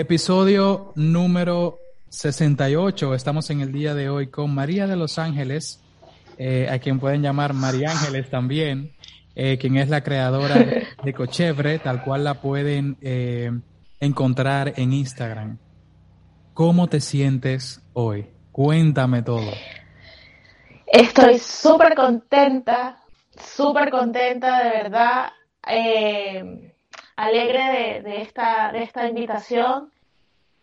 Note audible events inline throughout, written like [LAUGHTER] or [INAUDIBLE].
Episodio número 68. Estamos en el día de hoy con María de los Ángeles, eh, a quien pueden llamar María Ángeles también, eh, quien es la creadora de Cochevre, tal cual la pueden eh, encontrar en Instagram. ¿Cómo te sientes hoy? Cuéntame todo. Estoy súper contenta, súper contenta, de verdad. Alegre de, esta, de esta invitación.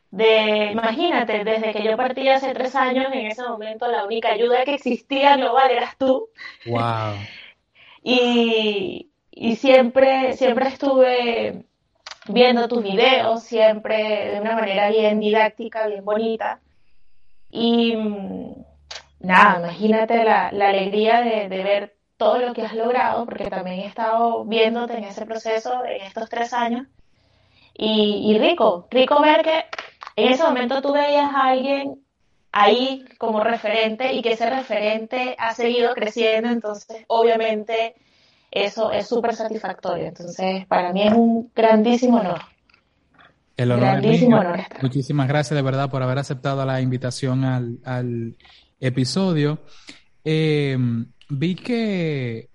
De, imagínate, desde que yo partí hace tres años, en ese momento la única ayuda que existía global eras tú. Wow. [LAUGHS] y, y siempre, siempre estuve viendo tus videos, siempre de una manera bien didáctica, bien bonita. Y mm, nada, imagínate la, la alegría de, de, ver todo lo que has logrado, porque también he estado viéndote en ese proceso en estos tres años. Y, y rico, rico ver que en ese momento tú veías a alguien ahí como referente y que ese referente ha seguido creciendo, entonces obviamente eso es súper satisfactorio. Entonces, para mí es un grandísimo honor. El honor grandísimo honor. Muchísimas gracias de verdad por haber aceptado la invitación al, al episodio. Eh, vi que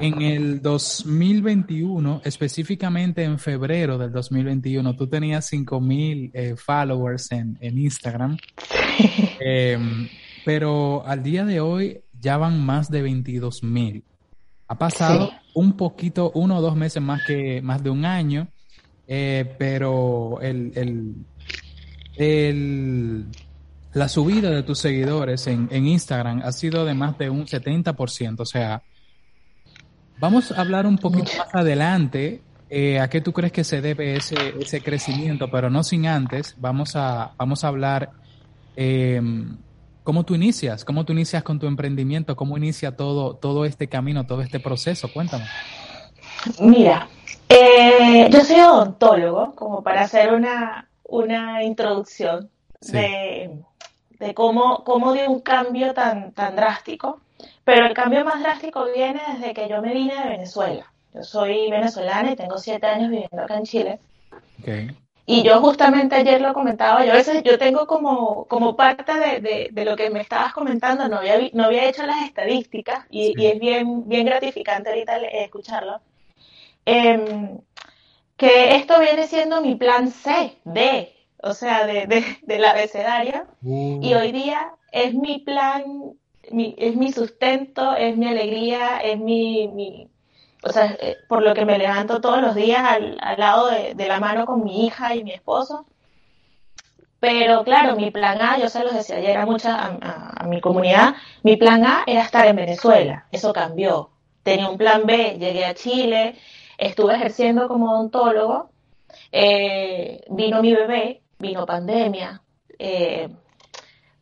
en el 2021, específicamente en febrero del 2021, tú tenías 5000 eh, followers en, en Instagram. [LAUGHS] Eh, pero al día de hoy ya van más de 22000. Ha pasado sí. un poquito, uno o dos meses más que más de un año, eh, pero el, el, el, la subida de tus seguidores en, en, Instagram ha sido de más de un 70%. O sea, vamos a hablar un poquito más adelante eh, a qué tú crees que se debe ese, ese crecimiento, pero no sin antes, vamos a, vamos a hablar eh, ¿Cómo tú inicias? ¿Cómo tú inicias con tu emprendimiento? ¿Cómo inicia todo, todo este camino, todo este proceso? Cuéntame. Mira, eh, yo soy odontólogo, como para hacer una, una introducción sí. de, de, cómo, cómo dio un cambio tan, tan drástico. Pero el cambio más drástico viene desde que yo me vine de Venezuela. Yo soy venezolana y tengo siete años viviendo acá en Chile. Okay. Y yo justamente ayer lo comentaba, yo a veces yo tengo como, como parte de, de, de lo que me estabas comentando, no había, no había hecho las estadísticas y, sí. y es bien, bien gratificante ahorita escucharlo. Eh, que esto viene siendo mi plan C, D, o sea, de, de, de la abecedaria, uh. y hoy día es mi plan, mi, es mi sustento, es mi alegría, es mi, mi o sea, eh, por lo que me levanto todos los días al, al lado de, de, la mano con mi hija y mi esposo. Pero claro, mi plan A, yo se los decía ayer a, mucha, a, a, a, mi comunidad, mi plan A era estar en Venezuela, eso cambió. Tenía un plan B, llegué a Chile, estuve ejerciendo como odontólogo, eh, vino mi bebé, vino pandemia, eh,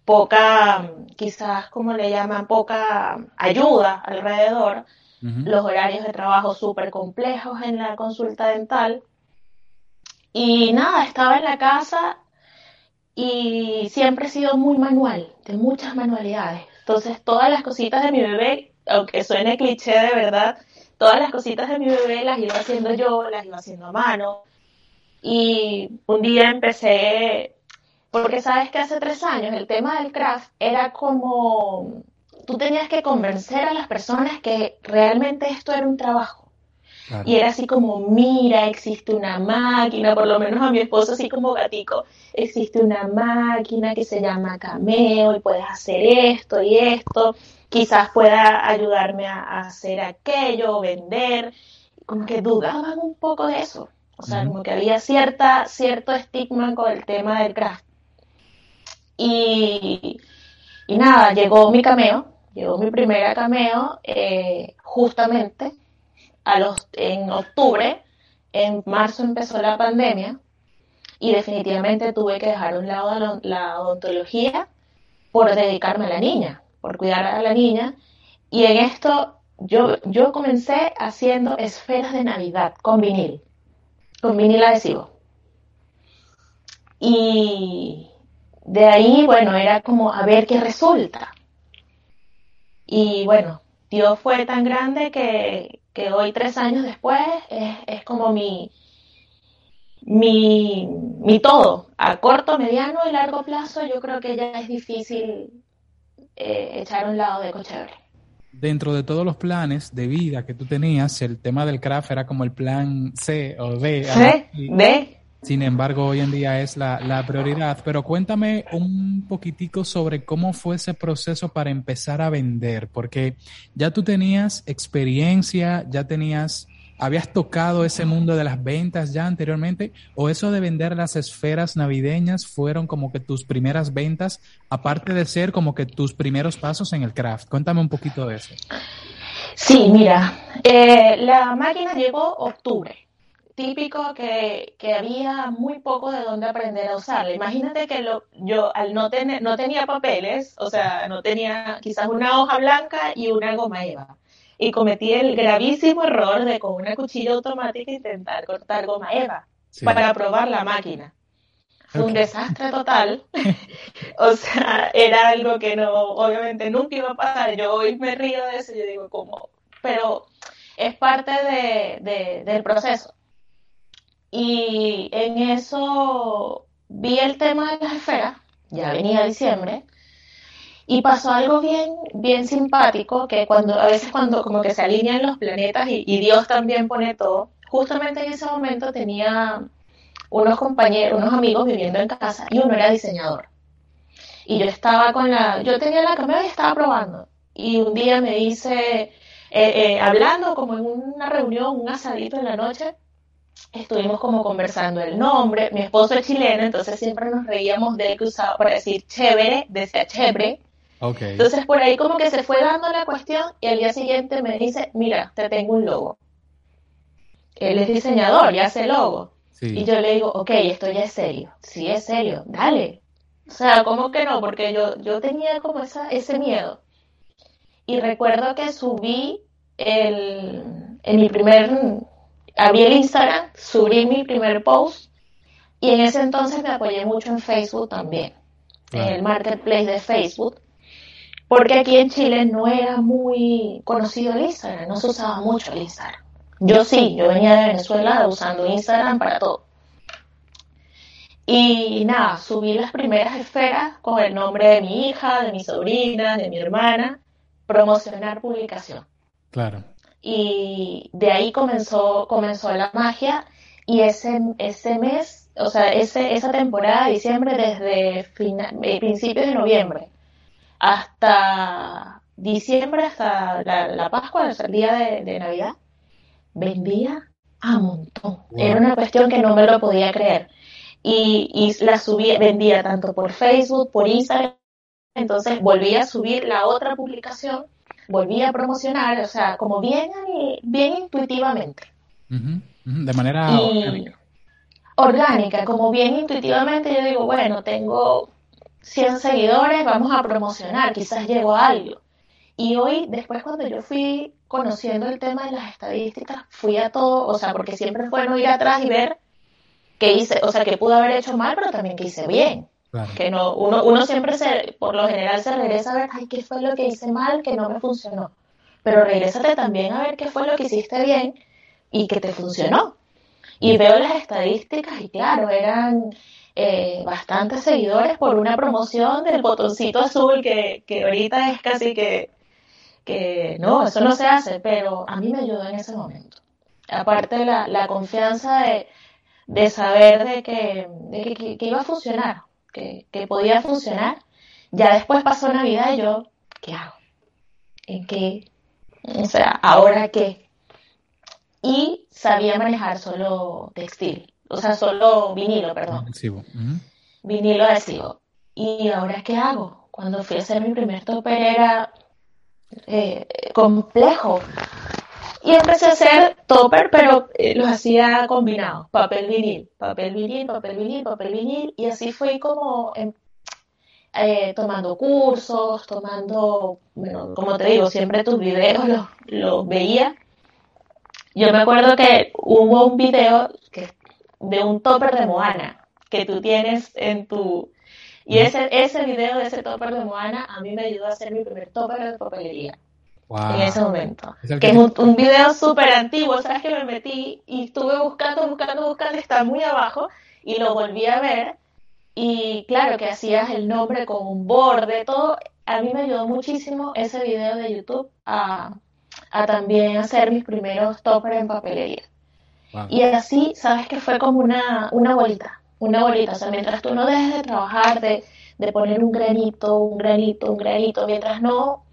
poca, quizás, como le llaman, poca ayuda alrededor uh -huh. los horarios de trabajo súper complejos en la consulta dental. Y nada, estaba en la casa y siempre he sido muy manual, de muchas manualidades. Entonces, todas las cositas de mi bebé, aunque suene cliché de verdad, todas las cositas de mi bebé las iba haciendo yo, las iba haciendo a mano. Y un día empecé, porque sabes que hace tres años el tema del craft era como tú tenías que convencer a las personas que realmente esto era un trabajo. Claro. Y era así como, mira, existe una máquina, por lo menos a mi esposo así como gatico, existe una máquina que se llama Cameo y puedes hacer esto y esto, quizás pueda ayudarme a, a hacer aquello, vender, como que dudaban un poco de eso, o sea, uh -huh. como que había cierta, cierto estigma con el tema del craft. Y, y nada, llegó mi cameo, llegó mi primera cameo eh, justamente a los, en octubre, en marzo empezó la pandemia y definitivamente tuve que dejar a un lado la odontología por dedicarme a la niña, por cuidar a la niña y en esto yo, yo comencé haciendo esferas de Navidad con vinil, con vinil adhesivo. Y de ahí, bueno, era como a ver qué resulta. Y bueno, Dios fue tan grande que, que hoy, tres años después, es, es como mi, mi, mi todo, a corto, mediano y largo plazo, yo creo que ya es difícil eh, echar un lado de Cochebre. Dentro de todos los planes de vida que tú tenías, el tema del craft era como el plan C o D. C, D. Sin embargo, hoy en día es la, la, prioridad. Pero cuéntame un poquitico sobre cómo fue ese proceso para empezar a vender, porque ya tú tenías experiencia, ya tenías ¿Habías tocado ese mundo de las ventas ya anteriormente? ¿O eso de vender las esferas navideñas fueron como que tus primeras ventas, aparte de ser como que tus primeros pasos en el craft? Cuéntame un poquito de eso. Sí, mira, eh, la máquina llegó octubre. Típico que, que, había muy poco de dónde aprender a usarla. Imagínate que lo, yo al no tener, no tenía papeles, o sea, no tenía quizás una hoja blanca y una goma eva y cometí el gravísimo error de con una cuchilla automática intentar cortar goma eva para probar la máquina. Fue un desastre total. [LAUGHS] o sea, era algo que no, obviamente nunca iba a pasar. Yo hoy me río de eso y yo digo, ¿cómo? Pero es parte de, del proceso. Y en eso vi el tema de las esferas, ya venía diciembre, y pasó algo bien, bien simpático, que cuando, a veces cuando como que se alinean los planetas y, Dios también pone todo, justamente en ese momento tenía unos compañeros, unos amigos viviendo en casa y uno era diseñador. Y yo estaba con la, yo tenía la cámara y estaba probando. Y un día me dice, eh, eh, hablando como en una reunión, un asadito en la noche, estuvimos como conversando el nombre. Mi esposo es chileno, entonces siempre nos reíamos de él que usaba para decir chévere, decía chévere. Entonces por ahí como que se fue dando la cuestión y al día siguiente me dice, mira, te tengo un logo. Él es diseñador y hace logo. Y yo le digo, ok, esto ya es serio. Sí, es serio, dale. O sea, ¿cómo que no? Porque yo, yo tenía como esa, ese miedo. Y recuerdo que subí el, en mi primer, abrí el Instagram, subí mi primer post y en ese entonces me apoyé mucho en Facebook también, en el marketplace de Facebook porque aquí en Chile no era muy conocido el Instagram, no se usaba mucho el Instagram. Yo sí, yo venía de Venezuela usando Instagram para todo. Y nada, subí las primeras esferas con el nombre de mi hija, de mi sobrina, de mi hermana, promocionar publicación. Claro. Y de ahí comenzó, comenzó la magia y ese, ese mes, o sea, ese, esa temporada de diciembre desde eh, principios de noviembre hasta diciembre, hasta la, Pascua, hasta el día de, Navidad, vendía a montón. Era una cuestión que no me lo podía creer. Y, y la subía, vendía tanto por Facebook, por Instagram. Entonces volví a subir la otra publicación, volví a promocionar, o sea, como bien, bien intuitivamente. De manera orgánica. Orgánica, como bien intuitivamente yo digo, bueno, tengo 100 seguidores, vamos a promocionar, quizás llego a algo. Y hoy, después cuando yo fui conociendo el tema de las estadísticas, fui a todo, o sea, porque siempre es bueno ir atrás y ver qué hice, o sea, que pude haber hecho mal, pero también que hice bien. Que no, uno, uno siempre se, por lo general se regresa a ver, ay, qué fue lo que hice mal, que no me funcionó. Pero regrésate también a ver qué fue lo que hiciste bien y que te funcionó. Y veo las estadísticas y claro, eran eh, bastantes seguidores por una promoción del botoncito azul que, que ahorita es casi que, que no, eso no se hace, pero a mí me ayudó en ese momento. Aparte la, la confianza de, de, saber de, que, de que, que, iba a funcionar, que, que podía funcionar. Ya después pasó Navidad y yo, ¿qué hago? ¿En qué? O sea, ¿ahora qué? Y sabía manejar solo textil o sea, solo vinilo, perdón. Adhesivo. Vinilo adhesivo. ¿Y ahora qué hago? Cuando fui a hacer mi primer topper era eh, complejo. Y empecé a hacer topper, pero eh, los hacía combinados, papel vinil, papel vinil, papel vinil, papel vinil, y así fui como em, eh, tomando cursos, tomando, bueno, como te digo, siempre tus videos los, los veía. Yo me acuerdo que hubo un video de un topper de Moana que tú tienes en tu... Y ese, ese video de ese topper de Moana a mí me ayudó a hacer mi primer topper de papelería. en ese momento. que, es un, un video súper antiguo, ¿sabes? Que me metí y estuve buscando, buscando, buscando, está muy abajo y lo volví a ver. Y claro que hacías el nombre con un borde, todo. A mí me ayudó muchísimo ese video de YouTube a, a también hacer mis primeros toppers en papelería. Y así, sabes que fue como una, una bolita, una bolita. O sea, mientras tú no dejes de trabajar, de, de poner un granito, un granito, un granito, mientras no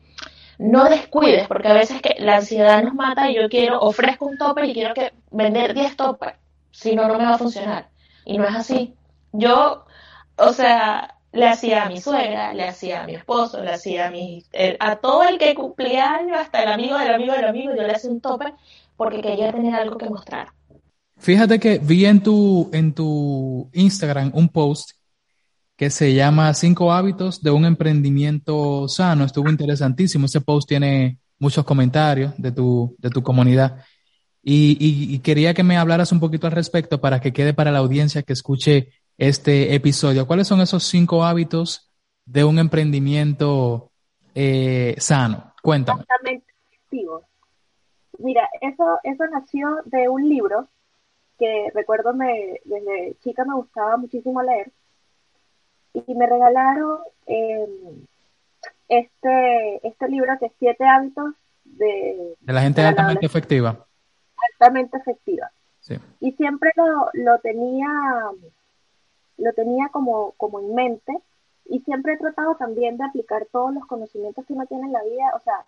no descuides, porque a veces que la ansiedad nos mata y yo quiero, ofrezco un topper y quiero que vender 10 toppers, si no, no me va a funcionar. Y no es así. Yo, o sea, le hacía a mi suegra, le hacía a mi esposo, le hacía a mi, a todo el que cumplía años, hasta el amigo del amigo del amigo, yo le hacía un topper porque quería tener algo que mostrar. Fíjate que vi en tu, en tu Instagram un post que se llama Cinco hábitos de un emprendimiento sano. Estuvo interesantísimo. Ese post tiene muchos comentarios de tu, de tu comunidad. Y, quería que me hablaras un poquito al respecto para que quede para la audiencia que escuche este episodio. ¿Cuáles son esos cinco hábitos de un emprendimiento eh, sano? Cuéntame. Mira, eso, eso nació de un libro que recuerdo me, desde chica me gustaba muchísimo leer y me regalaron em, este, este libro que es Siete hábitos de, de la gente altamente efectiva. Altamente efectiva. Y siempre lo, lo tenía lo tenía como, como en mente y siempre he tratado también de aplicar todos los conocimientos que uno tiene en la vida. O sea,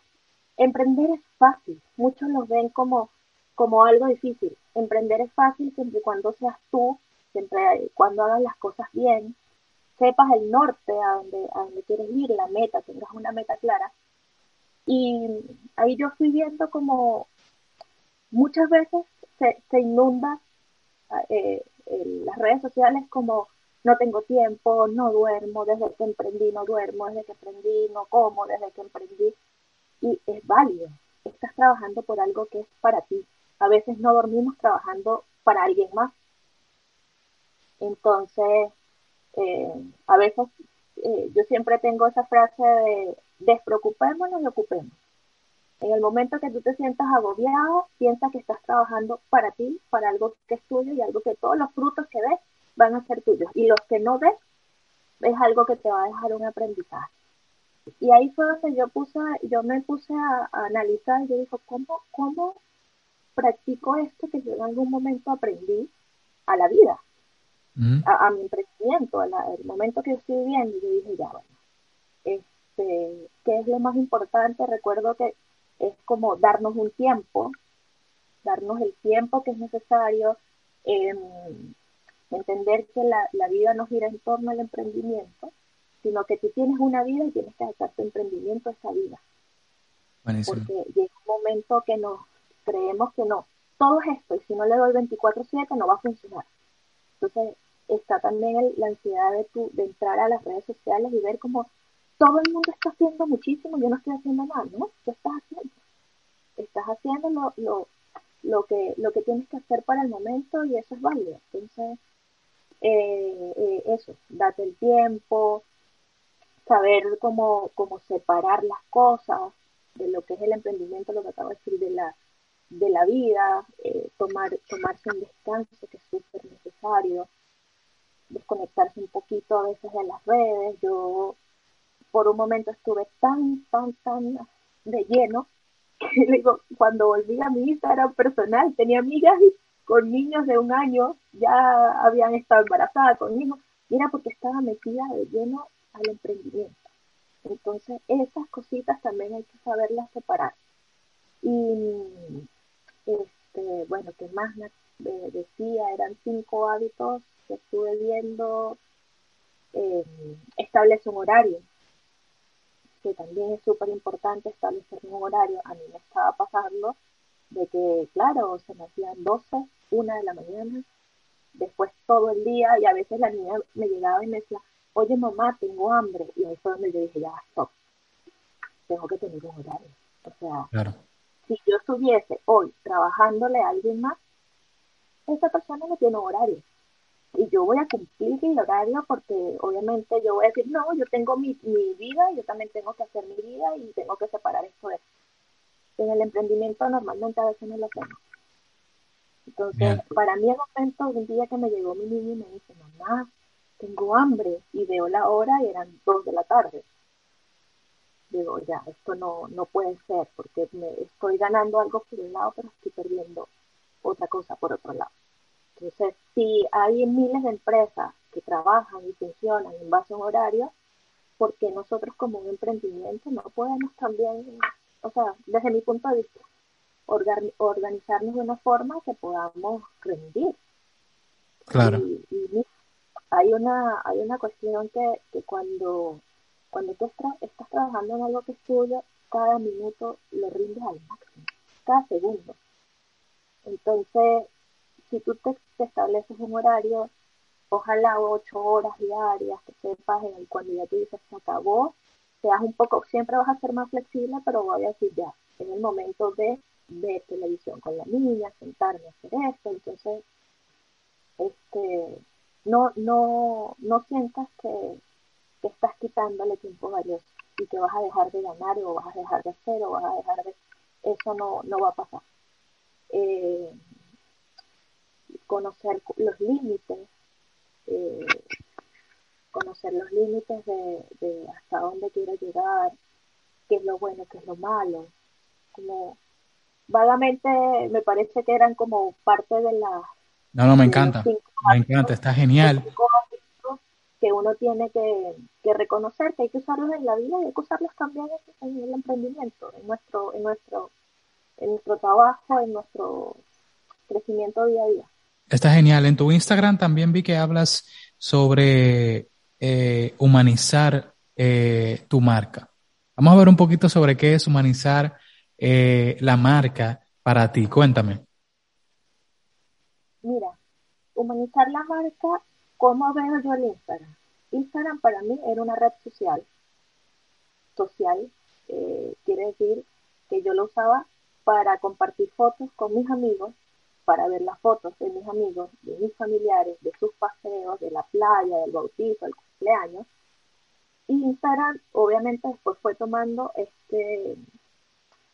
emprender es fácil. Muchos lo ven como, como algo difícil. Emprender es fácil siempre y cuando seas tú, siempre cuando hagas las cosas bien, sepas el norte a donde, a donde quieres ir, la meta, tengas una meta clara. Y ahí yo fui viendo como muchas veces se, se inunda eh, las redes sociales como no tengo tiempo, no duermo, desde que emprendí no duermo, desde que emprendí no como, desde que emprendí. Y es válido, estás trabajando por algo que es para ti. A veces no dormimos trabajando para alguien más. Entonces, eh, a veces eh, yo siempre tengo esa frase de despreocupémonos y ocupemos. En el momento que tú te sientas agobiado, piensa que estás trabajando para ti, para algo que es tuyo y algo que todos los frutos que ves van a ser tuyos. Y los que no ves, es algo que te va a dejar un aprendizaje. Y ahí fue donde yo puse, yo me puse a, analizar y yo dije, ¿cómo, ¿cómo practico esto que yo en algún momento aprendí a la vida? a, mi emprendimiento, al momento que estoy viviendo, yo dije, ya, bueno, este, ¿qué es lo más importante? Recuerdo que es como darnos un tiempo, darnos el tiempo que es necesario, em, entender que la, la, vida no gira en torno al emprendimiento, sino que tú tienes una vida y tienes que adaptar tu emprendimiento a esa vida. Porque llega un momento que nos creemos que no, todo es esto, y si no le doy 24/7 no va a funcionar. Entonces, está también la ansiedad de, tu, de entrar a las redes sociales y ver como todo el mundo está haciendo muchísimo, yo no estoy haciendo nada, ¿no? ¿Qué estás haciendo? Estás haciendo lo, lo, lo, que, lo que tienes que hacer para el momento y eso es válido. Entonces, eh, eh, eso, date el tiempo, saber cómo, cómo separar las cosas de lo que es el emprendimiento, lo que acabo de decir, de la, de la vida, eh, tomar, tomarse un descanso que es súper necesario, desconectarse un poquito a veces de las redes. Yo por un momento estuve tan, tan, tan de lleno [LAUGHS] que digo, cuando volví a mi Instagram personal tenía amigas con niños de un año, ya habían estado embarazadas con hijos, y era porque estaba metida de lleno al emprendimiento. Entonces, esas cositas también hay que saberlas separar. Y, este, bueno, ¿qué más me decía? Eran cinco hábitos estuve viendo eh, establece un horario, que también es súper importante establecer un horario. A mí me estaba pasando de que, claro, se me hacían 12, una de la mañana, después todo el día, y a veces la niña me llegaba y me decía, oye mamá, tengo hambre, y ahí fue donde yo dije, ya, stop, tengo que tener un horario. O sea, si yo estuviese hoy trabajándole a alguien más, esa persona no tiene horario y yo voy a cumplir el horario porque obviamente yo voy a decir, no, yo tengo mi, mi vida, yo también tengo que hacer mi vida y tengo que separar esto de en el emprendimiento normalmente a veces no lo hacemos. Entonces, para mí el momento, un día que me llegó mi niño y me dice, mamá, tengo hambre, y veo la hora y eran dos de la tarde. Digo, ya, esto no, no puede ser, porque me estoy ganando algo por un lado, pero estoy perdiendo otra cosa por otro lado. Entonces, si hay miles de empresas que trabajan y funcionan en base a un horario, porque nosotros como un emprendimiento no podemos también, o sea, desde mi punto de vista, organizarnos de una forma que podamos rendir. Claro. Y, hay una hay una cuestión que, que cuando cuando tú estás, trabajando en algo que es tuyo, cada minuto lo rindes al máximo, cada segundo. Entonces, si tú te, estableces un horario, ojalá ocho horas diarias, que sepas en el cuando ya tú dices se acabó, seas un poco, siempre vas a ser más flexible, pero voy a decir ya, en el momento de ver televisión con la niña, sentarme a hacer esto, entonces, este, no, no, no sientas que, que estás quitándole tiempo valioso y que vas a dejar de ganar o vas a dejar de hacer o vas a dejar de... Eso no, no va a pasar. Eh, conocer los límites, eh, conocer los límites de, hasta dónde quiero llegar, qué es lo bueno, qué es lo malo. Como vagamente me parece que eran como parte de la... No, no, me encanta. Me encanta, está genial. Que uno tiene que, reconocer que hay que usarlos en la vida y hay que usarlos también en, el emprendimiento, en nuestro, en nuestro, en nuestro trabajo, en nuestro crecimiento día a día. Está genial. En tu Instagram también vi que hablas sobre eh, humanizar eh, tu marca. Vamos a ver un poquito sobre qué es humanizar eh, la marca para ti. Cuéntame. Mira, humanizar la marca, ¿cómo veo yo el Instagram? Instagram para mí era una red social. Social quiere decir que yo lo usaba para compartir fotos con mis amigos para ver las fotos de mis amigos, de mis familiares, de sus paseos, de la playa, del bautizo, del cumpleaños. Y Instagram, obviamente, después fue tomando este,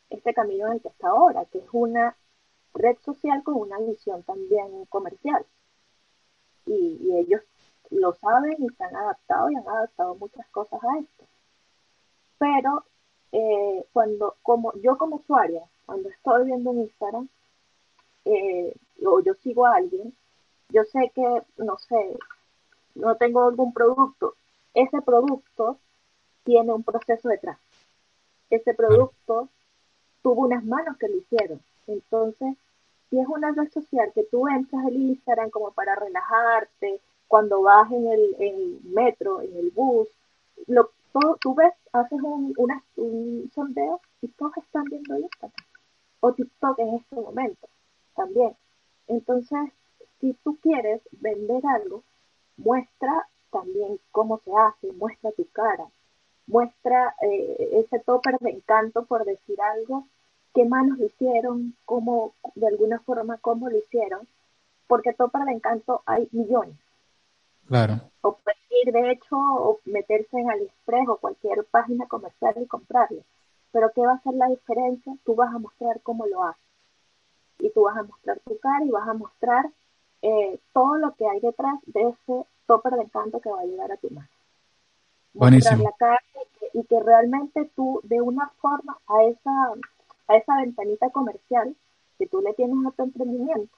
este camino en el que está ahora, que es una red social con una visión también comercial. Y, ellos lo saben y se han adaptado y han adaptado muchas cosas a esto. Pero eh, cuando, como yo como usuaria, cuando estoy viendo un Instagram, eh, o yo sigo a alguien, yo sé que, no sé, no tengo algún producto, ese producto tiene un proceso detrás. Ese producto tuvo unas manos que lo hicieron. Entonces, si es una red social que tú entras el Instagram como para relajarte, cuando vas en el, metro, en el bus, lo, todo, tú ves, haces un, un sondeo y todos están viendo Instagram o TikTok en este momento también. Entonces, si tú quieres vender algo, muestra también cómo se hace, muestra tu cara, muestra eh, ese topper de encanto por decir algo, qué manos lo hicieron, cómo, de alguna forma, cómo lo hicieron, porque topper de encanto hay millones. Claro. O puedes ir, de hecho, o meterse en AliExpress o cualquier página comercial y comprarlo. Pero ¿qué va a ser la diferencia? Tú vas a mostrar cómo lo haces y tú vas a mostrar tu cara y vas a mostrar eh, todo lo que hay detrás de ese topper de encanto que va a llegar a tu mano. Mostrar la cara y que, realmente tú de una forma a esa, a esa ventanita comercial que tú le tienes a tu emprendimiento,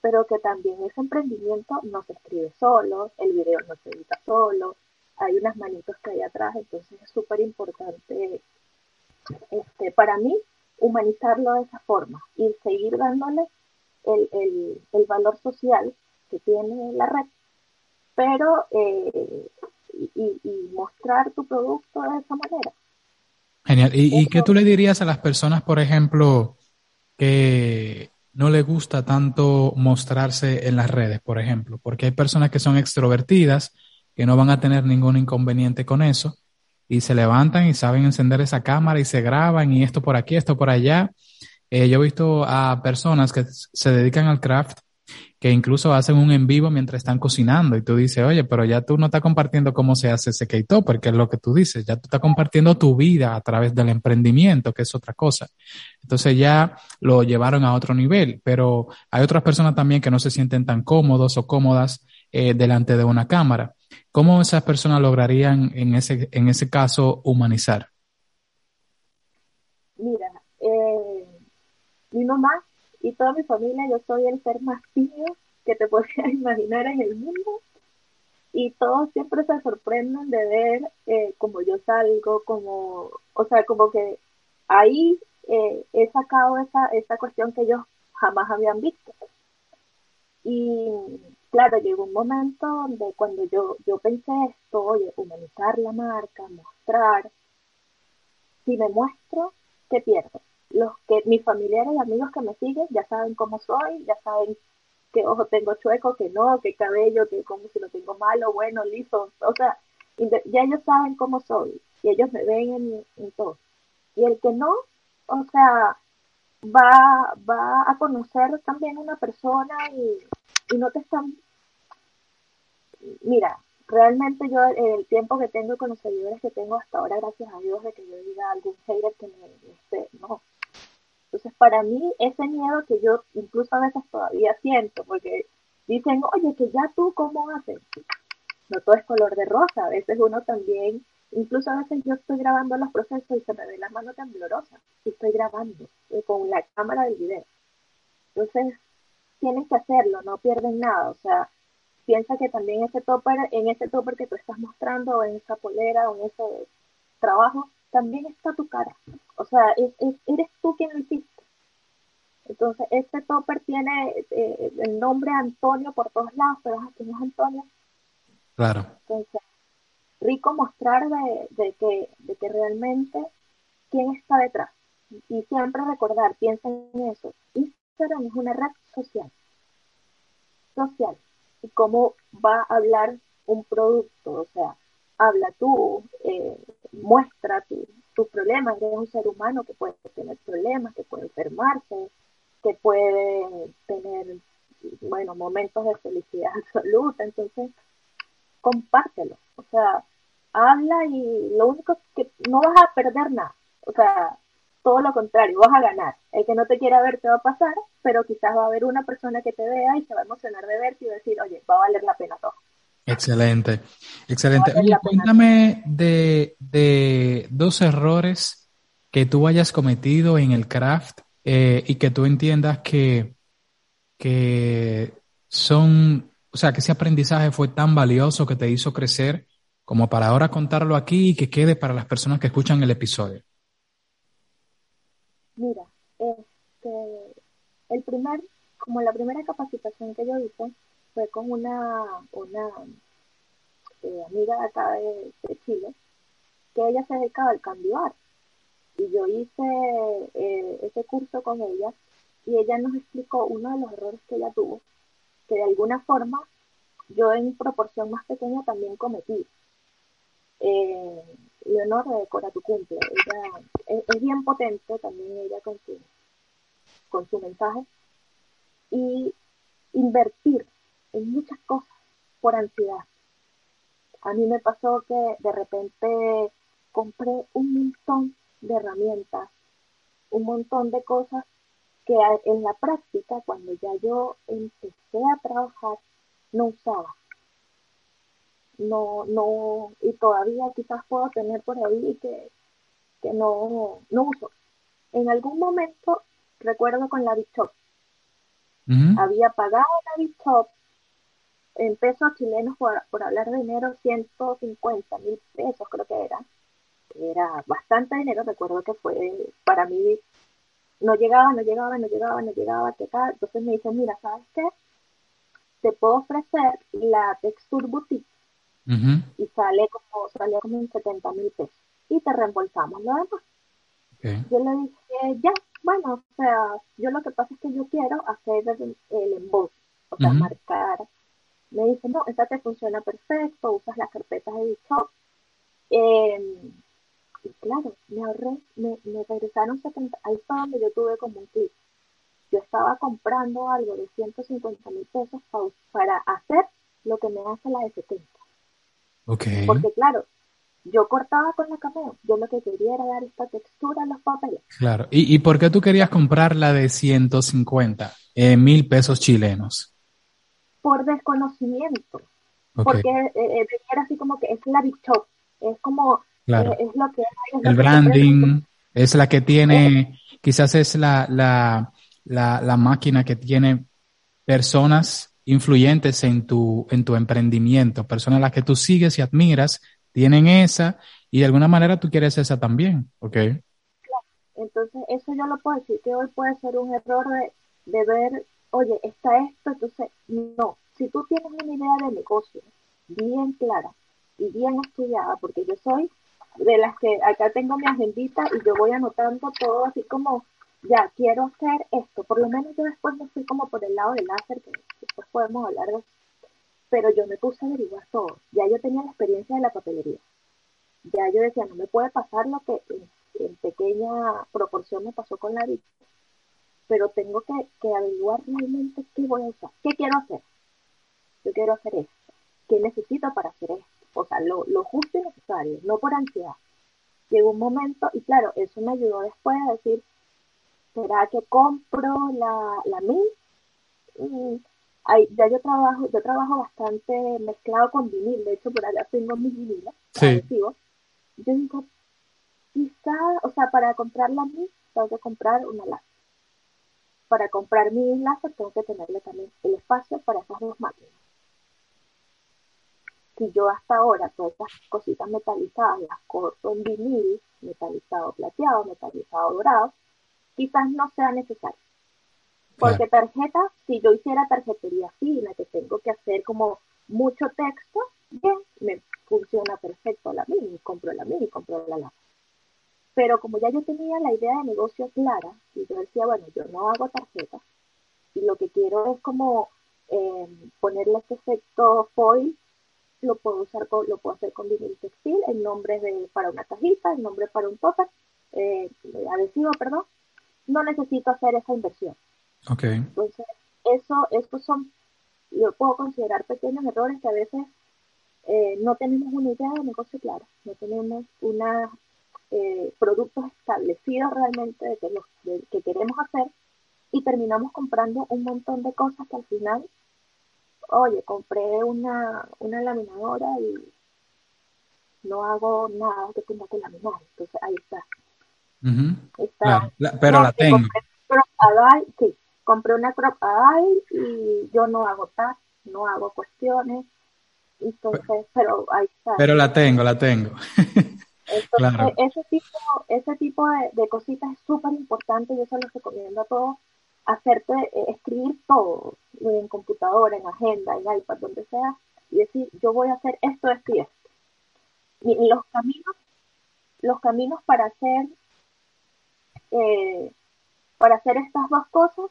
pero que también ese emprendimiento no se escribe solo, el video no se edita solo, hay unas manitos que hay atrás, entonces es súper importante este, para mí humanizarlo de esa forma y seguir dándole el, valor social que tiene la red, pero eh, y, mostrar tu producto de esa manera. Genial. ¿Y, ¿Y qué tú le dirías a las personas, por ejemplo, que no le gusta tanto mostrarse en las redes, por ejemplo? Porque hay personas que son extrovertidas, que no van a tener ningún inconveniente con eso, y se levantan y saben encender esa cámara y se graban y esto por aquí, esto por allá. Eh, yo he visto a personas que se dedican al craft que incluso hacen un en vivo mientras están cocinando y tú dices, oye, pero ya tú no estás compartiendo cómo se hace ese keto, porque es lo que tú dices, ya tú estás compartiendo tu vida a través del emprendimiento, que es otra cosa. Entonces ya lo llevaron a otro nivel, pero hay otras personas también que no se sienten tan cómodos o cómodas eh, delante de una cámara. ¿Cómo esas personas lograrían en ese, en ese caso humanizar? Mira, eh, mi mamá y toda mi familia, yo soy el ser más tímido que te [LAUGHS] podrías imaginar en el mundo. Y todos siempre se sorprenden de ver eh, como yo salgo, como, o sea, como que ahí eh, he sacado esa, esa cuestión que ellos jamás habían visto. Y claro, llegó un momento donde cuando yo, yo pensé esto, oye, humanizar la marca, mostrar, si me muestro, ¿qué pierdo? Los que mis familiares y amigos que me siguen ya saben cómo soy, ya saben qué ojo tengo chueco, que no, qué cabello, que como si lo tengo malo, bueno, liso, o sea, ya ellos saben cómo soy y ellos me ven en, todo. Y el que no, o sea, va, va a conocer también una persona y, y no te están... Mira, realmente yo el tiempo que tengo con los seguidores que tengo hasta ahora, gracias a Dios, de que yo diga algún hater que me, no, entonces, para mí, ese miedo que yo incluso a veces todavía siento, porque dicen, oye, que ya tú, ¿cómo haces? No todo es color de rosa, a veces uno también, incluso a veces yo estoy grabando los procesos y se me ve la mano temblorosa, y estoy grabando eh, con la cámara del video. Entonces, tienes que hacerlo, no pierden nada, o sea, piensa que también ese topper, en ese topper que tú estás mostrando, o en esa polera, o en ese trabajo, también está tu cara. O sea, es, eres tú quien lo hiciste. Entonces, este topper tiene eh, el nombre Antonio por todos lados, pero aquí no es Antonio. Claro. Entonces, rico mostrar de, de, que, de que realmente quién está detrás. Y siempre recordar, piensa en eso. Instagram es una red social. Social. Y cómo va a hablar un producto. O sea, habla tú, eh, muestra tus problemas, eres un ser humano que puede tener problemas, que puede enfermarse, que puede tener, bueno, momentos de felicidad [LAUGHS] absoluta, entonces compártelo, o sea, habla y lo único que no vas a perder nada, o sea, todo lo contrario, vas a ganar. El que no te quiera ver te va a pasar, pero quizás va a haber una persona que te vea y se va a emocionar de verte y decir, oye, va a valer la pena todo. Excelente, excelente. Oye, cuéntame de, de, dos errores que tú hayas cometido en el craft eh, y que tú entiendas que, que son, o sea, que ese aprendizaje fue tan valioso que te hizo crecer como para ahora contarlo aquí y que quede para las personas que escuchan el episodio. Mira, este, el primer, como la primera capacitación que yo hice, fue con una, una eh, amiga de acá de, Chile, que ella se dedicaba al cambiar. Y yo hice eh, ese curso con ella y ella nos explicó uno de los errores que ella tuvo, que de alguna forma yo en proporción más pequeña también cometí. Eh, Leonor de Cora tu cumple, ella es, bien potente también ella con su, con su mensaje y invertir en muchas cosas por ansiedad. A mí me pasó que de repente compré un montón de herramientas, un montón de cosas que en la práctica, cuando ya yo empecé a trabajar, no usaba. No, no, y todavía quizás puedo tener por ahí que, que no, no uso. En algún momento, recuerdo con la Bishop, había pagado la Bishop en pesos chilenos, por, por hablar de dinero, 150 mil pesos creo que era. Era bastante dinero, recuerdo que fue para mí, no llegaba, no llegaba, no llegaba, no llegaba, ¿qué tal? Entonces me dicen, mira, ¿sabes qué? Te puedo ofrecer la Texture Boutique y sale como, sale como en 70 mil pesos y te reembolsamos lo demás. Yo le dije, ya, bueno, o sea, yo lo que pasa es que yo quiero hacer el, el o sea, marcar me dice, no, esta te funciona perfecto, usas las carpetas de dicho. Em, y claro, me ahorré, me, me regresaron 70, ahí fue donde yo tuve como un clic. yo estaba comprando algo de 150 mil pesos para hacer lo que me hace la de 70. Okay. Porque claro, yo cortaba con la cameo, yo lo que quería era dar esta textura a los papeles. Claro, ¿y, y por qué tú querías comprar la de 150 eh, mil pesos chilenos? Por desconocimiento. Porque eh, eh, era así como que es la Big es como, claro. es lo que El branding es la que tiene, quizás es la, la, la, la máquina que tiene personas influyentes en tu, en tu emprendimiento, personas a las que tú sigues y admiras, tienen esa y de alguna manera tú quieres esa también, ¿ok? Entonces, eso yo lo puedo decir que hoy puede ser un error de, de ver, oye, está esto, entonces, no. Si tú tienes una idea de negocio bien clara y bien estudiada, porque yo soy de las que acá tengo mi agendita y yo voy anotando todo así como, ya, quiero hacer esto. Por lo menos yo después me fui como por el lado del láser, que después podemos hablar de eso pero yo me puse a averiguar todo. Ya yo tenía la experiencia de la papelería. Ya yo decía, no me puede pasar lo que en, pequeña proporción me pasó con la vida, pero tengo que, averiguar realmente qué voy a usar, qué quiero hacer. Yo quiero hacer esto. ¿Qué necesito para hacer esto? O sea, lo, justo y necesario, no por ansiedad. Llegó un momento, y claro, eso me ayudó después a decir, ¿será que compro la, la MI? Mm, ya yo trabajo, yo trabajo bastante mezclado con vinil, de hecho por allá tengo mis vinilas, sí. yo digo, quizá, o sea, para comprar la MIS tengo que comprar una láser. Para comprar mi láser tengo que tenerle también el espacio para esas dos máquinas. Si yo hasta ahora todas esas cositas metalizadas las corto en vinil, metalizado plateado, metalizado dorado, quizás no sea necesario porque tarjeta, si yo hiciera tarjetería fina, que tengo que hacer como mucho texto, bien, me funciona perfecto la mini, compro la mini, compro la lápiz. Pero como ya yo tenía la idea de negocio clara, y yo decía, bueno, yo no hago tarjeta, y lo que quiero es como eh, ponerle este efecto foil, lo puedo usar con, lo puedo hacer con vinil textil, el nombre de, para una cajita, el nombre para un topper, eh, adhesivo, perdón, no necesito hacer esa inversión. Okay. Entonces, eso, estos son, yo puedo considerar pequeños errores que a veces eh, no tenemos una idea de negocio clara, no tenemos una eh, productos establecidos realmente de que, los, que queremos hacer y terminamos comprando un montón de cosas que al final, oye, compré una, una laminadora y no hago nada que tenga que laminar. Entonces ahí está. está pero la tengo. sí, compré una crop ahí y yo no hago tag, no hago cuestiones, entonces, pero ahí está. Pero la tengo, la tengo. [LAUGHS] Entonces, ese tipo, ese tipo de, cositas es súper importante, yo se los recomiendo a todos, hacerte, eh, escribir todo, en computadora, en agenda, en iPad, donde sea, y decir, yo voy a hacer esto, esto y esto. Y los caminos, los caminos para hacer, eh, para hacer estas dos cosas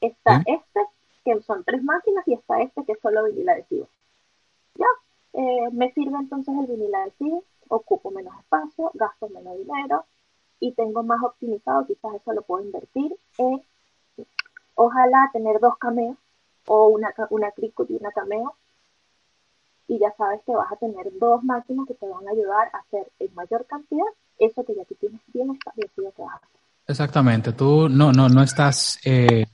Está este, que son tres máquinas, y está este, que es solo vinil adhesivo. Ya, eh, me sirve entonces el vinil adhesivo, ocupo menos espacio, gasto menos dinero y tengo más optimizado, quizás eso lo puedo invertir en, ojalá tener dos cameos o una, una Cricut y una cameo. Y ya sabes que vas a tener dos máquinas que te van a ayudar a hacer en mayor cantidad eso que ya tú tienes que hacer. Exactamente, tú no, no, no estás eh,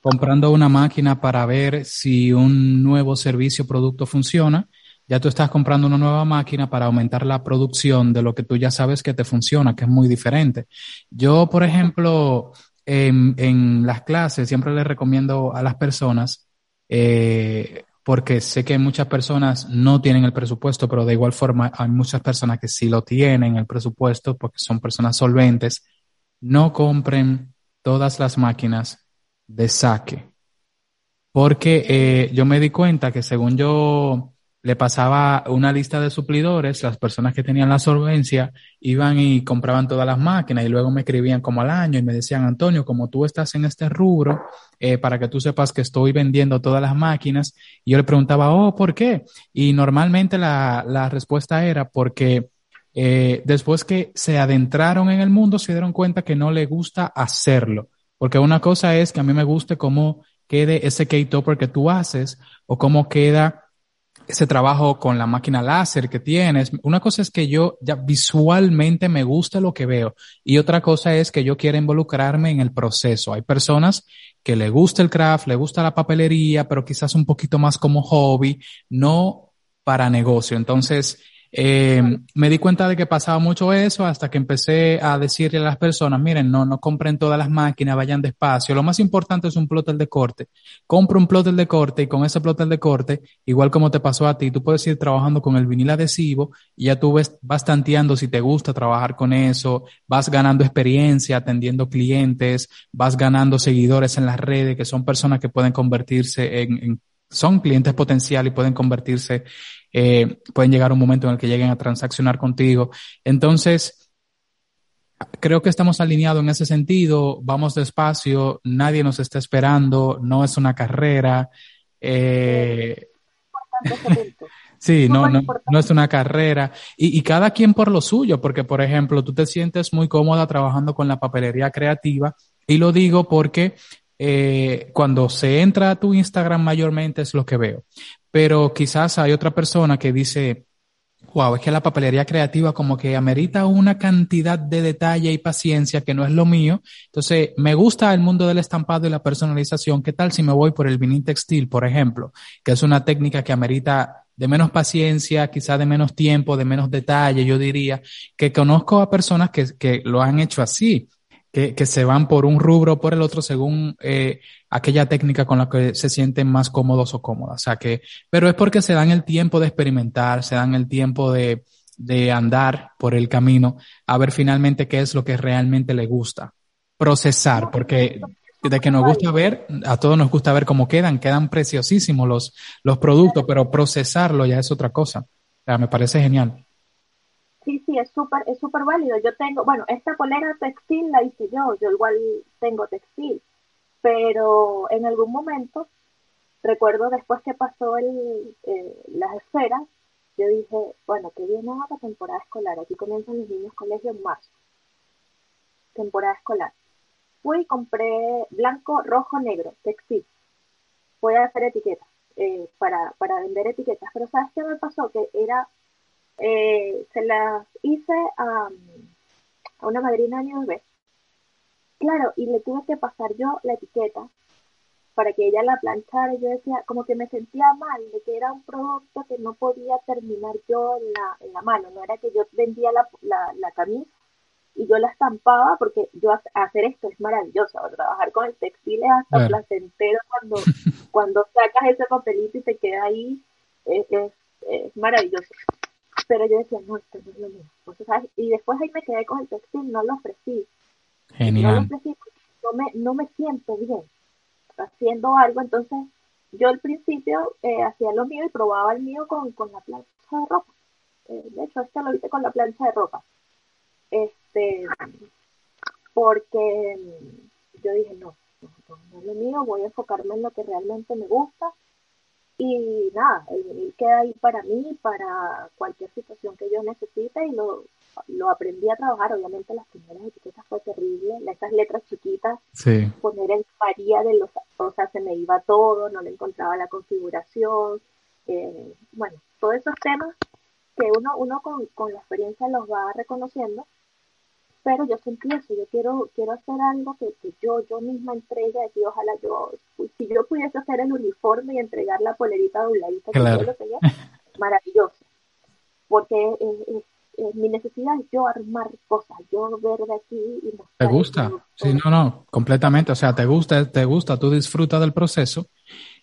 comprando una máquina para ver si un nuevo servicio o producto funciona, ya tú estás comprando una nueva máquina para aumentar la producción de lo que tú ya sabes que te funciona, que es muy diferente. Yo, por ejemplo, en, las clases siempre les recomiendo a las personas, eh, porque sé que muchas personas no tienen el presupuesto, pero de igual forma hay muchas personas que sí lo tienen el presupuesto porque son personas solventes, no compren todas las máquinas de saque. Porque eh, yo me di cuenta que según yo le pasaba una lista de suplidores, las personas que tenían la solvencia iban y compraban todas las máquinas y luego me escribían como al año y me decían, Antonio, como tú estás en este rubro, eh, para que tú sepas que estoy vendiendo todas las máquinas, y yo le preguntaba, oh, ¿por qué? Y normalmente la, la respuesta era porque eh, después que se adentraron en el mundo se dieron cuenta que no le gusta hacerlo Porque una cosa es que a mí me guste cómo quede ese K-Topper que tú haces o cómo queda ese trabajo con la máquina láser que tienes. Una cosa es que yo ya visualmente me gusta lo que veo y otra cosa es que yo quiero involucrarme en el proceso. Hay personas que le gusta el craft, le gusta la papelería, pero quizás un poquito más como hobby, no para negocio. Entonces, eh, me di cuenta de que pasaba mucho eso hasta que empecé a decirle a las personas, miren, no, no compren todas las máquinas, vayan despacio. Lo más importante es un plotter de corte. Compra un plotter de corte y con ese plotter de corte, igual como te pasó a ti, tú puedes ir trabajando con el vinil adhesivo y ya tú ves, vas tanteando si te gusta trabajar con eso, vas ganando experiencia atendiendo clientes, vas ganando seguidores en las redes que son personas que pueden convertirse en, en son clientes potenciales y pueden convertirse eh, pueden llegar un momento en el que lleguen a transaccionar contigo. Entonces, creo que estamos alineados en ese sentido, vamos despacio, nadie nos está esperando, no es una carrera. Eh, [LAUGHS] sí, no, no, no, es una carrera. Y, y, cada quien por lo suyo, porque, por ejemplo, tú te sientes muy cómoda trabajando con la papelería creativa. Y lo digo porque eh, cuando se entra a tu Instagram mayormente es lo que veo pero quizás hay otra persona que dice, wow, es que la papelería creativa como que amerita una cantidad de detalle y paciencia que no es lo mío. Entonces, me gusta el mundo del estampado y la personalización. ¿Qué tal si me voy por el vinil textil, por ejemplo? Que es una técnica que amerita de menos paciencia, quizás de menos tiempo, de menos detalle, yo diría, que conozco a personas que lo han hecho así que, se van por un rubro o por el otro según eh, aquella técnica con la que se sienten más cómodos o cómodas. O sea que, pero es porque se dan el tiempo de experimentar, se dan el tiempo de, de andar por el camino a ver finalmente qué es lo que realmente le gusta. Procesar, porque de que nos gusta ver, a todos nos gusta ver cómo quedan, quedan preciosísimos los, los productos, pero procesarlo ya es otra cosa. O sea, me parece genial sí, sí, es súper es súper válido. Yo tengo, bueno, esta polera textil la hice yo, yo igual tengo textil, pero en algún momento, recuerdo después que pasó el, eh, las esferas, yo dije, bueno, que viene ahora temporada escolar, aquí comienzan los niños colegios en marzo, temporada escolar. Fui y compré blanco, rojo, negro, textil. Voy a hacer etiquetas, eh, para, para vender etiquetas, pero ¿sabes qué me pasó? Que era eh, se las hice a, una madrina de mi bebé. Claro, y le tuve que pasar yo la etiqueta para que ella la planchara. Y yo decía, como que me sentía mal de que era un producto que no podía terminar yo en la, en la mano. No era que yo vendía la, la, camisa y yo la estampaba porque yo hacer esto es maravilloso. Trabajar con el textil es hasta placentero cuando, [LAUGHS] cuando sacas ese papelito y te queda ahí. es, es maravilloso pero yo decía, no, esto no es lo mismo. Y después ahí me quedé con el textil, no lo ofrecí. Genial. No lo ofrecí no me, no me siento bien haciendo algo, entonces yo al principio eh, hacía lo mío y probaba el mío con, con la plancha de ropa. Eh, de hecho, este lo hice con la plancha de ropa. Este, porque yo dije, no, no, no es lo mío, voy a enfocarme en lo que realmente me gusta y nada, el vinil queda ahí para mí, para cualquier situación que yo necesite y lo, lo aprendí a trabajar. Obviamente las primeras etiquetas fue terrible, esas letras chiquitas, poner en María de los, o sea, se me iba todo, no le encontraba la configuración. Eh, bueno, todos esos temas que uno, uno con, con la experiencia los va reconociendo pero yo sentí eso, yo quiero, quiero hacer algo que, yo, yo misma entregue aquí, ojalá yo, si yo pudiese hacer el uniforme y entregar la polerita dobladita, claro. que yo maravilloso, porque mi necesidad es yo armar cosas, yo ver de aquí y mostrar. ¿Te gusta? Sí, no, no, completamente, o sea, te gusta, te gusta, tú disfrutas del proceso,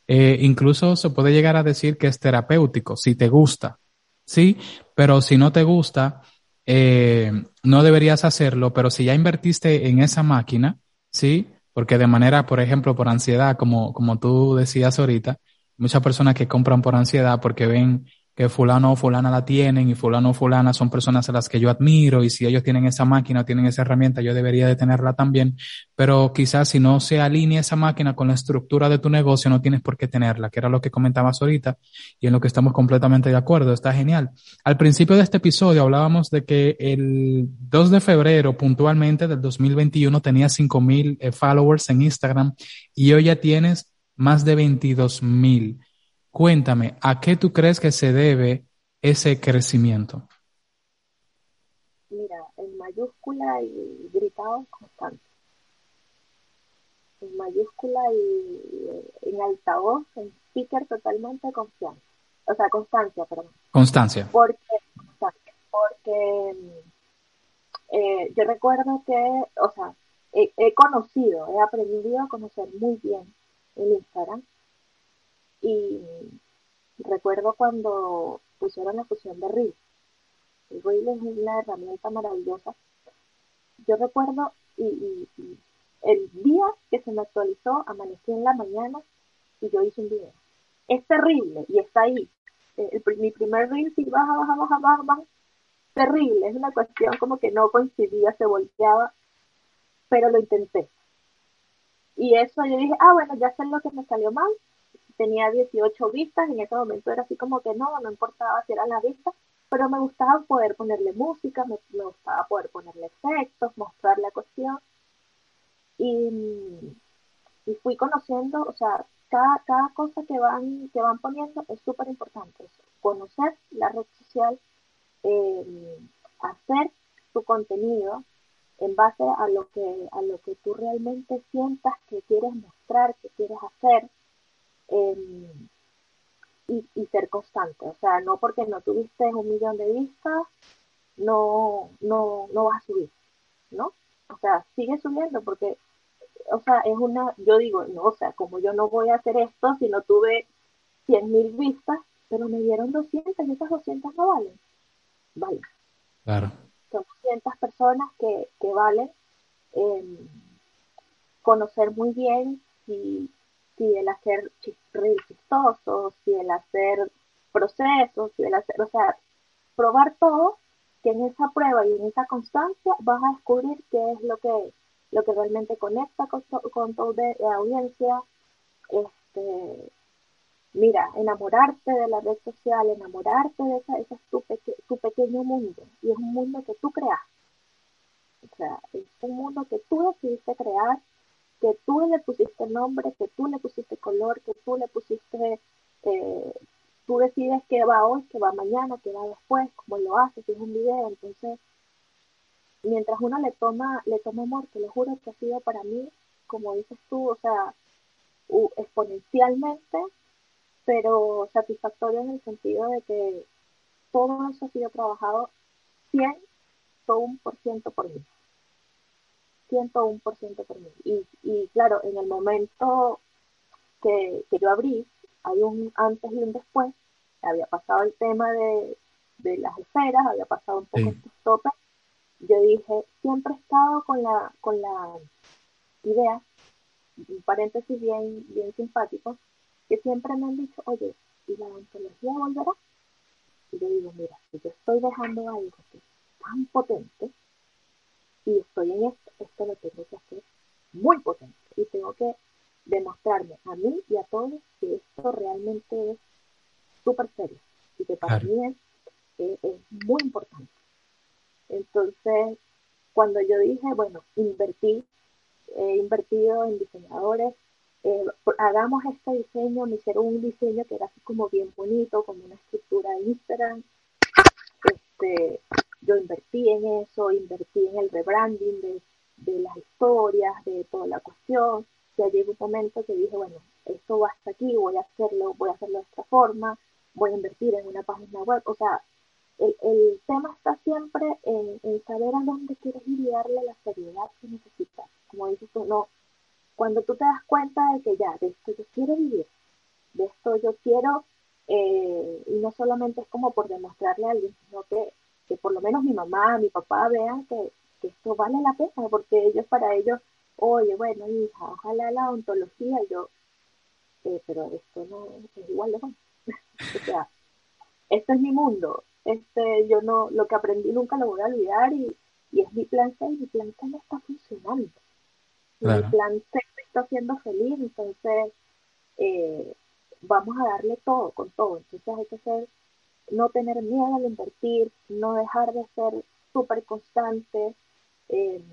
eh, incluso se puede llegar a decir que es terapéutico, si te gusta, sí, pero si no te gusta, eh, no deberías hacerlo, pero si ya invertiste en esa máquina, ¿sí? Porque de manera, por ejemplo, por ansiedad, como, como tú decías ahorita, muchas personas que compran por ansiedad porque ven que fulano o fulana la tienen y fulano o fulana son personas a las que yo admiro y si ellos tienen esa máquina o tienen esa herramienta, yo debería de tenerla también, pero quizás si no se alinea esa máquina con la estructura de tu negocio, no tienes por qué tenerla, que era lo que comentabas ahorita y en lo que estamos completamente de acuerdo, está genial. Al principio de este episodio hablábamos de que el 2 de febrero puntualmente del 2021 tenía 5000 eh, followers en Instagram y hoy ya tienes más de 22 mil. Cuéntame, ¿a qué tú crees que se debe ese crecimiento? Mira, en mayúscula y gritado constante. En mayúscula y en altavoz, en speaker totalmente confianza. O sea, constancia, perdón. Constancia. Porque, porque eh, yo recuerdo que, o sea, he conocido, he aprendido a conocer muy bien el Instagram y recuerdo cuando pusieron la fusión de Reel. El Reel es una herramienta maravillosa. Yo recuerdo y, el día que se me actualizó, amanecí en la mañana y yo hice un video. Es terrible y está ahí. mi primer reel sí baja, baja, baja, baja, baja. Terrible, es una cuestión como que no coincidía, se volteaba, pero lo intenté. Y eso yo dije, ah, bueno, ya sé lo que me salió mal, tenía 18 vistas, en ese momento era así como que no, no importaba si eran las vistas, pero me gustaba poder ponerle música, me, gustaba poder ponerle efectos, mostrar la cuestión. Y, fui conociendo, o sea, cada, cada cosa que van, que van poniendo es súper importante. Conocer la red social, eh, hacer su contenido en base a lo que a lo que tú realmente sientas que quieres mostrar, que quieres hacer, Em, y, ser constante. O sea, no porque no tuviste un millón de vistas, no, no, no vas a subir, ¿no? O sea, sigue subiendo porque, o sea, es una, yo digo, no, o sea, como yo no voy a hacer esto si no tuve 100 mil vistas, pero me dieron 200 y esas 200 no valen. Vale. Claro. Son 200 personas que, que valen em, conocer muy bien y si el hacer chistosos, si el hacer procesos, si el hacer, o sea, probar todo, que en esa prueba y en esa constancia vas a descubrir qué es lo que, lo que realmente conecta con, con tu audiencia, este, mira, enamorarte de la red social, enamorarte de esa, ese es tu, tu pequeño mundo, y es un mundo que tú creas. O sea, es un mundo que tú decidiste crear que tú le pusiste nombre, que tú le pusiste color, que tú le pusiste, eh, tú decides qué va hoy, qué va mañana, qué va después, cómo lo haces, si es un video, entonces, mientras uno le toma, le toma amor, te lo juro que ha sido para mí, como dices tú, o sea, exponencialmente, pero satisfactorio en el sentido de que todo eso ha sido trabajado 100 por ciento por mí. 101% por mí. Y, y claro, en el momento que, que, yo abrí, hay un antes y un después, había pasado el tema de, de las esferas, había pasado un poco estos topes, yo dije, siempre he estado con la, con la idea, un paréntesis bien, bien simpático, que siempre me han dicho, oye, ¿y la ontología volverá? Y yo digo, mira, si yo estoy dejando algo que es tan potente, y estoy en esto, esto lo tengo que hacer muy potente y tengo que demostrarme a mí y a todos que esto realmente es súper serio y que para mí es, muy importante. Entonces, cuando yo dije, bueno, invertí, he invertido en diseñadores, eh, hagamos este diseño, me hicieron un diseño que era así como bien bonito, como una estructura de Instagram, este, yo invertí en eso, invertí en el rebranding de, las historias, de toda la cuestión. Ya llegó un momento que dije, bueno, esto va hasta aquí, voy a hacerlo, voy a hacerlo de esta forma, voy a invertir en una página web. O sea, el, tema está siempre en, saber a dónde quieres ir y darle la seriedad que necesitas. Como dices tú, no, cuando tú te das cuenta de que ya, de esto yo quiero vivir, de esto yo quiero, eh, y no solamente es como por demostrarle a alguien, sino que que por lo menos mi mamá, mi papá vean que, esto vale la pena, porque ellos para ellos, oye, bueno, hija, ojalá la ontología, yo, eh, pero esto no es igual de bueno. [LAUGHS] o sea, este es mi mundo, este, yo no, lo que aprendí nunca lo voy a olvidar y, y es mi plan C y mi plan C no está funcionando. Mi plan C me está haciendo feliz, entonces eh, vamos a darle todo, con todo. Entonces hay que ser, no tener miedo al invertir, no dejar de ser súper constante, eh,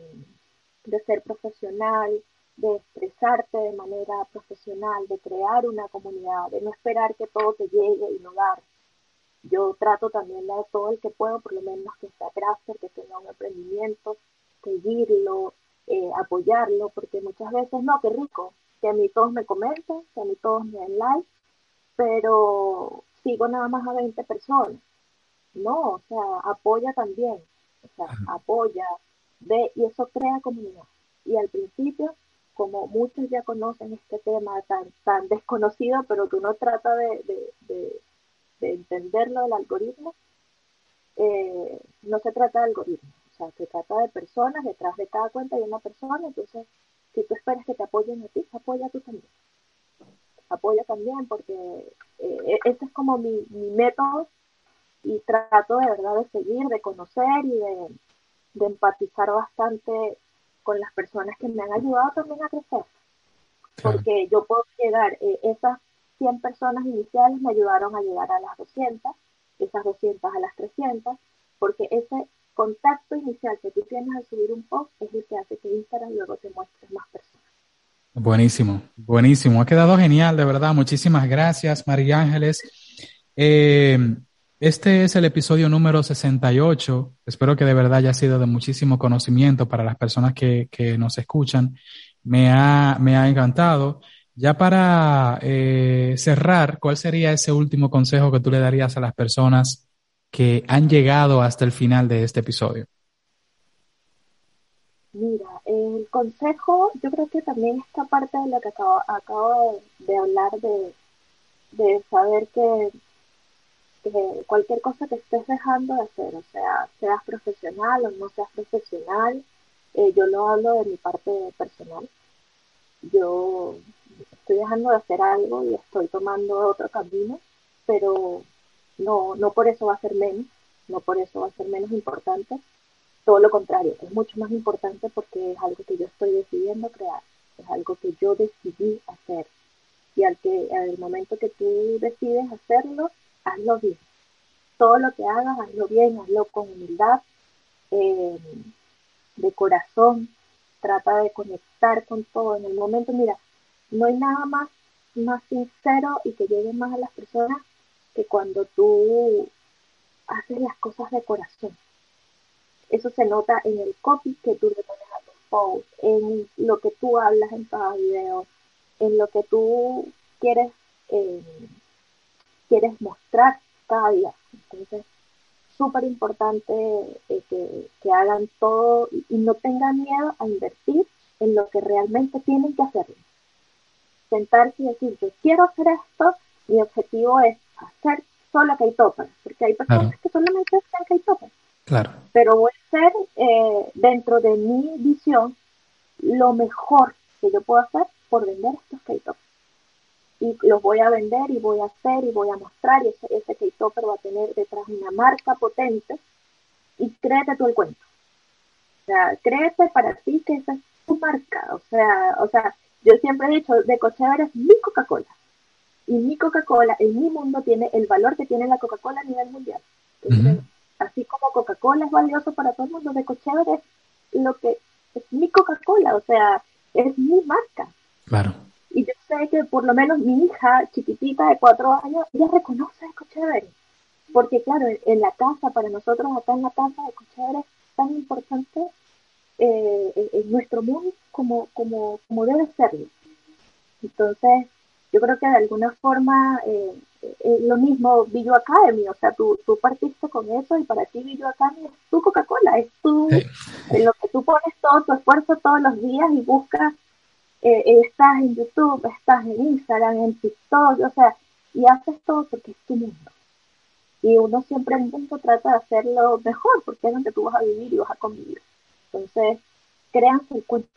de ser profesional, de expresarte de manera profesional, de crear una comunidad, de no esperar que todo te llegue y no dar. Yo trato también de todo el que puedo, por lo menos que sea crafter, que tenga un emprendimiento, seguirlo, eh, apoyarlo, porque muchas veces, no, qué rico, que a mí todos me comenten, que a mí todos me den like, pero sigo nada más a 20 personas. No, o sea, apoya también, o sea, apoya, ve, y eso crea comunidad. Y al principio como muchos ya conocen este tema tan, tan desconocido, pero que uno trata de, de, de, entenderlo del algoritmo, eh, no se trata de algoritmo, o sea, se trata de personas, detrás de cada cuenta hay una persona, entonces si tú esperas que te apoyen a ti, apoya tú también. Apoya también porque eh, ese es como mi, mi método y trato de verdad de seguir, de conocer y de, de empatizar bastante con las personas que me han ayudado también a crecer. Porque yo puedo llegar, eh, esas 100 personas iniciales me ayudaron a llegar a las 200, esas 200 a las 300, porque ese contacto inicial que tú tienes al subir un post es el que hace que Instagram luego te muestre más personas. Buenísimo, buenísimo. Ha quedado genial, de verdad. Muchísimas gracias, María Ángeles. Eh, este es el episodio número 68. Espero que de verdad haya sido de muchísimo conocimiento para las personas que, nos escuchan. Me ha, me ha encantado. Ya para eh, cerrar, ¿cuál sería ese último consejo que tú le darías a las personas que han llegado hasta el final de este episodio? El consejo, yo creo que también esta parte de lo que acabo, de, hablar, de, de saber que cualquier cosa que estés dejando de hacer, o sea, seas profesional o no seas profesional, eh, yo lo hablo de mi parte personal. Yo estoy dejando de hacer algo y estoy tomando otro camino, pero no, no por eso va a ser menos, no por eso va a ser menos importante. Todo lo contrario, es mucho más importante porque es algo que yo estoy decidiendo crear, es algo que yo decidí hacer. Y al que al momento que tú decides hacerlo, hazlo bien. Todo lo que hagas, hazlo bien, hazlo con humildad, eh, de corazón, trata de conectar con todo. En el momento, mira, no hay nada más, más sincero y que llegue más a las personas que cuando tú haces las cosas de corazón. Eso se nota en el copy que tú le pones a tus posts, en lo que tú hablas en cada video, en lo que tú quieres eh, quieres mostrar cada día. Entonces, súper importante eh, que, hagan todo y, no tengan miedo a invertir en lo que realmente tienen que hacer. Sentarse y decir, yo quiero hacer esto, mi objetivo es hacer solo K-Topper, porque hay personas que solamente hacen K-Topper. Claro. Pero voy a hacer eh, dentro de mi visión lo mejor que yo puedo hacer por vender estos K-Toppers y los voy a vender y voy a hacer y voy a mostrar y ese, ese K-Topper va a tener detrás una marca potente y créete tú el cuento. O sea, créete para ti que esa es tu marca. O sea, o sea, yo siempre he dicho, de Cochever es mi Coca-Cola. Y mi Coca-Cola en mi mundo tiene el valor que tiene la Coca-Cola a nivel mundial. Así como Coca-Cola es valioso para todo el mundo, de Cochever es lo que es mi Coca-Cola, o sea, es mi marca. Claro. Y yo sé que por lo menos mi hija chiquitita de cuatro años, ella reconoce a Ecochévere. Porque claro, en la casa, para nosotros acá en la casa, Ecochévere es tan importante eh, en nuestro mundo como, como, como debe serlo. Entonces, yo creo que de alguna forma eh, es lo mismo Billo Academy, o sea, tú, tú partiste con eso y para ti Billo Academy es tu Coca-Cola, es tu, en lo que tú pones todo tu esfuerzo todos los días y buscas eh, estás en YouTube, estás en Instagram, en TikTok, o sea, y haces todo porque es tu mundo. Y uno siempre en mundo trata de hacerlo mejor porque es donde tú vas a vivir y vas a convivir. Entonces, créanse el cuento,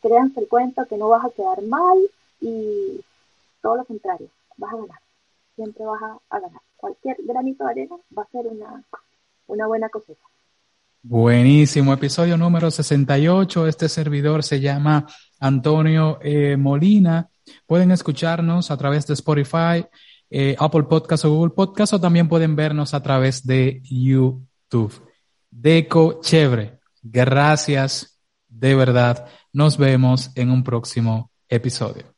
créanse el cuento que no vas a quedar mal y todo lo contrario, vas a ganar. Siempre vas a, ganar. Cualquier granito de arena va a ser una, una buena cosecha. Buenísimo, episodio número 68. Este servidor se llama Antonio eh, Molina. Pueden escucharnos a través de Spotify, eh, Apple Podcast o Google Podcast o también pueden vernos a través de YouTube. Deco Chévere. Gracias de verdad. Nos vemos en un próximo episodio.